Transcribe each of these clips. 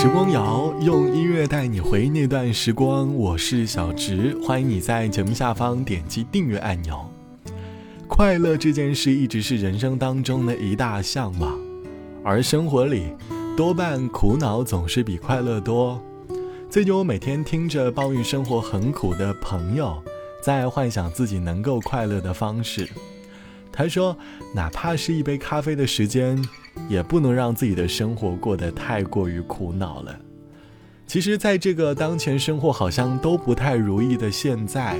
时光谣用音乐带你回忆那段时光，我是小植，欢迎你在节目下方点击订阅按钮。快乐这件事一直是人生当中的一大向往，而生活里多半苦恼总是比快乐多。最近我每天听着抱怨生活很苦的朋友，在幻想自己能够快乐的方式。他说，哪怕是一杯咖啡的时间。也不能让自己的生活过得太过于苦恼了。其实，在这个当前生活好像都不太如意的现在，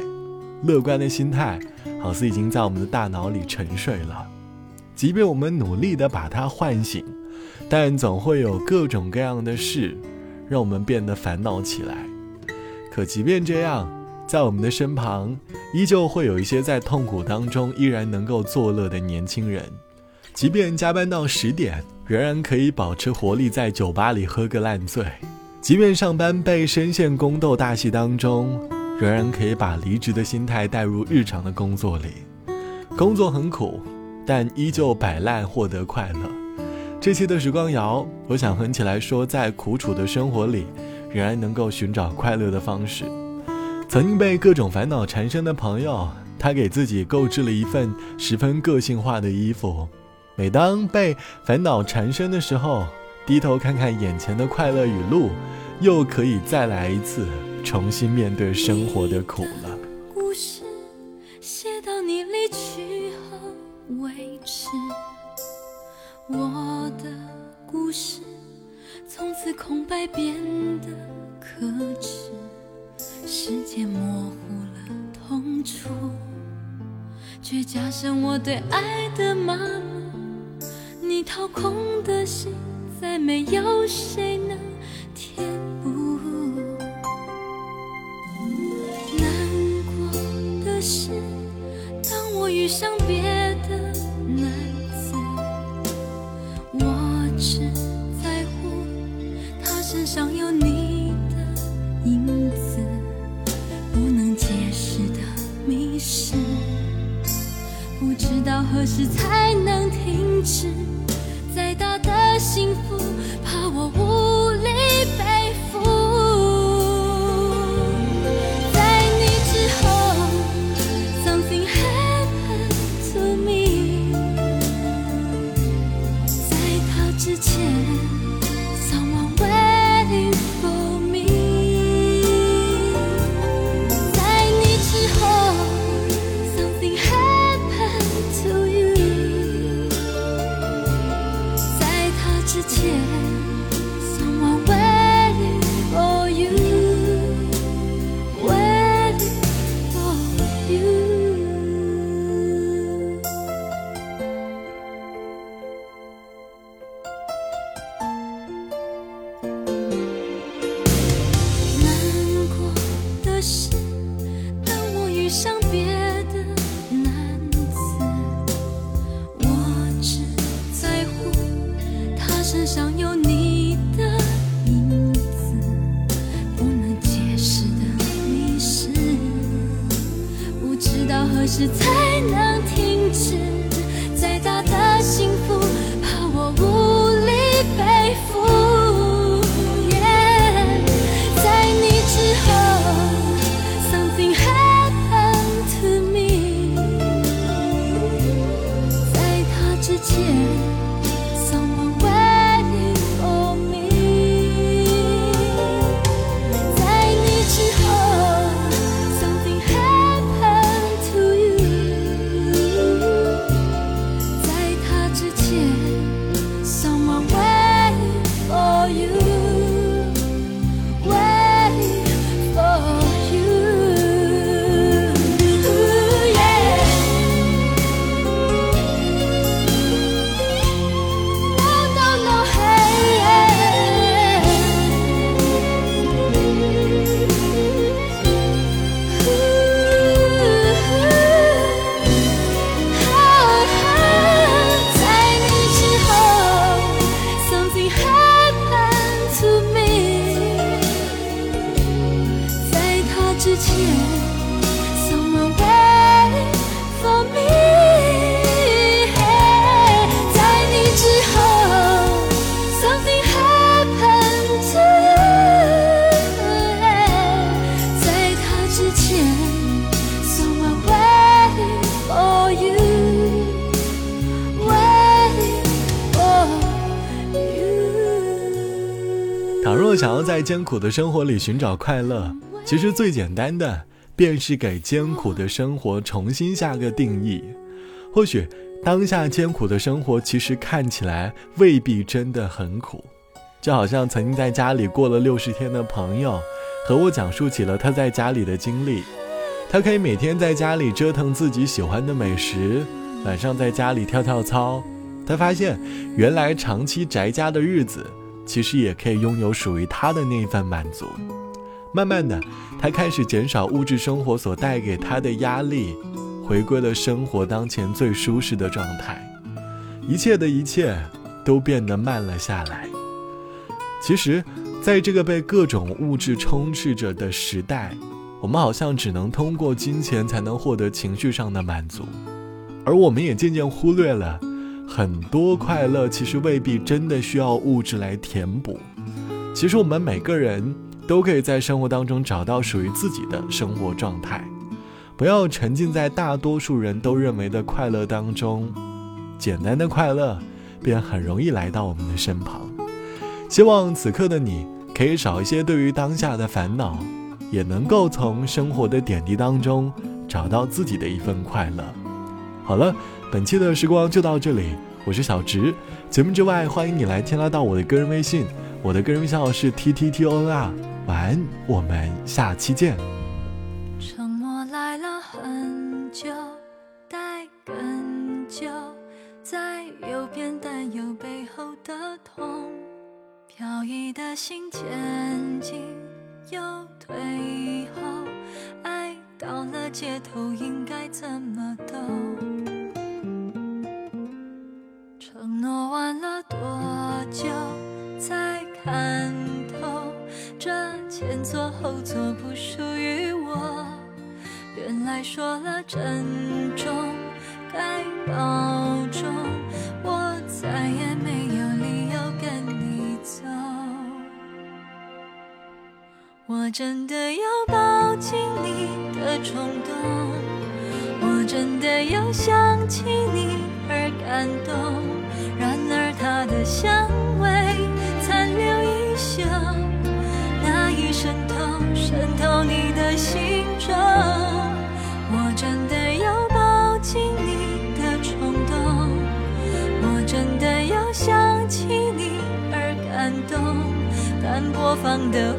乐观的心态好似已经在我们的大脑里沉睡了。即便我们努力的把它唤醒，但总会有各种各样的事让我们变得烦恼起来。可即便这样，在我们的身旁，依旧会有一些在痛苦当中依然能够作乐的年轻人。即便加班到十点，仍然可以保持活力，在酒吧里喝个烂醉；即便上班被深陷宫斗大戏当中，仍然可以把离职的心态带入日常的工作里。工作很苦，但依旧摆烂获得快乐。这期的时光谣，我想哼起来说，在苦楚的生活里，仍然能够寻找快乐的方式。曾经被各种烦恼缠身的朋友，他给自己购置了一份十分个性化的衣服。每当被烦恼缠身的时候，低头看看眼前的快乐语录，又可以再来一次，重新面对生活的苦了。故事写到你离去后为止，我的故事从此空白变得可耻，时间模糊了痛楚，却加深我对爱的麻木。你掏空的心，再没有谁能填补。难过的是，当我遇上别是是才能倘若想要在艰苦的生活里寻找快乐，其实最简单的便是给艰苦的生活重新下个定义。或许当下艰苦的生活，其实看起来未必真的很苦。就好像曾经在家里过了六十天的朋友，和我讲述起了他在家里的经历。他可以每天在家里折腾自己喜欢的美食，晚上在家里跳跳操。他发现，原来长期宅家的日子，其实也可以拥有属于他的那一份满足。慢慢的，他开始减少物质生活所带给他的压力，回归了生活当前最舒适的状态。一切的一切，都变得慢了下来。其实，在这个被各种物质充斥着的时代，我们好像只能通过金钱才能获得情绪上的满足，而我们也渐渐忽略了，很多快乐其实未必真的需要物质来填补。其实我们每个人都可以在生活当中找到属于自己的生活状态，不要沉浸在大多数人都认为的快乐当中，简单的快乐便很容易来到我们的身旁。希望此刻的你可以少一些对于当下的烦恼，也能够从生活的点滴当中找到自己的一份快乐。好了，本期的时光就到这里，我是小直。节目之外，欢迎你来添加到我的个人微信，我的个人微信号是 t t t o n r。晚安，我们下期见。沉默来了很久，待更久，在右边担忧背后的痛。飘逸的心前进又退后，爱到了街头应该怎么走？承诺完了多久才看透？这前座后座不属于我。原来说了珍重该保重，我再也没有理由跟你走。我真的要抱紧你的冲动，我真的要想起你而感动。香味残留一宿，那一渗透渗透你的心中。我真的有抱紧你的冲动，我真的有想起你而感动。但播放的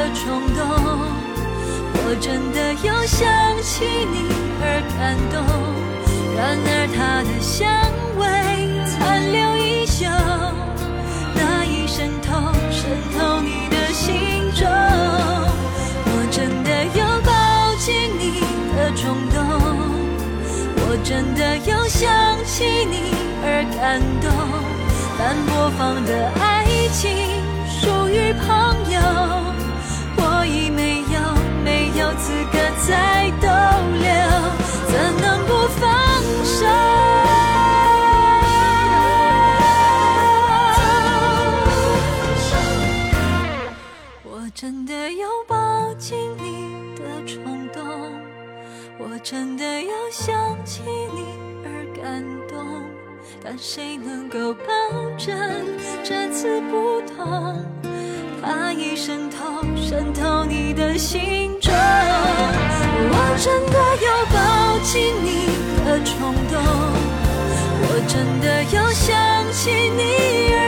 的冲动，我真的又想起你而感动。然而它的香味残留依旧，那已渗透渗透你的心中。我真的有抱紧你的冲动，我真的要想起你而感动。但播放的爱情属于朋友。我已没有没有资格再逗留，怎能不放手？我真的要抱紧你的冲动，我真的要想起你而感动，但谁能够保证这次不同？怕一渗透。渗透你的心中。我真的有抱紧你的冲动，我真的有想起你。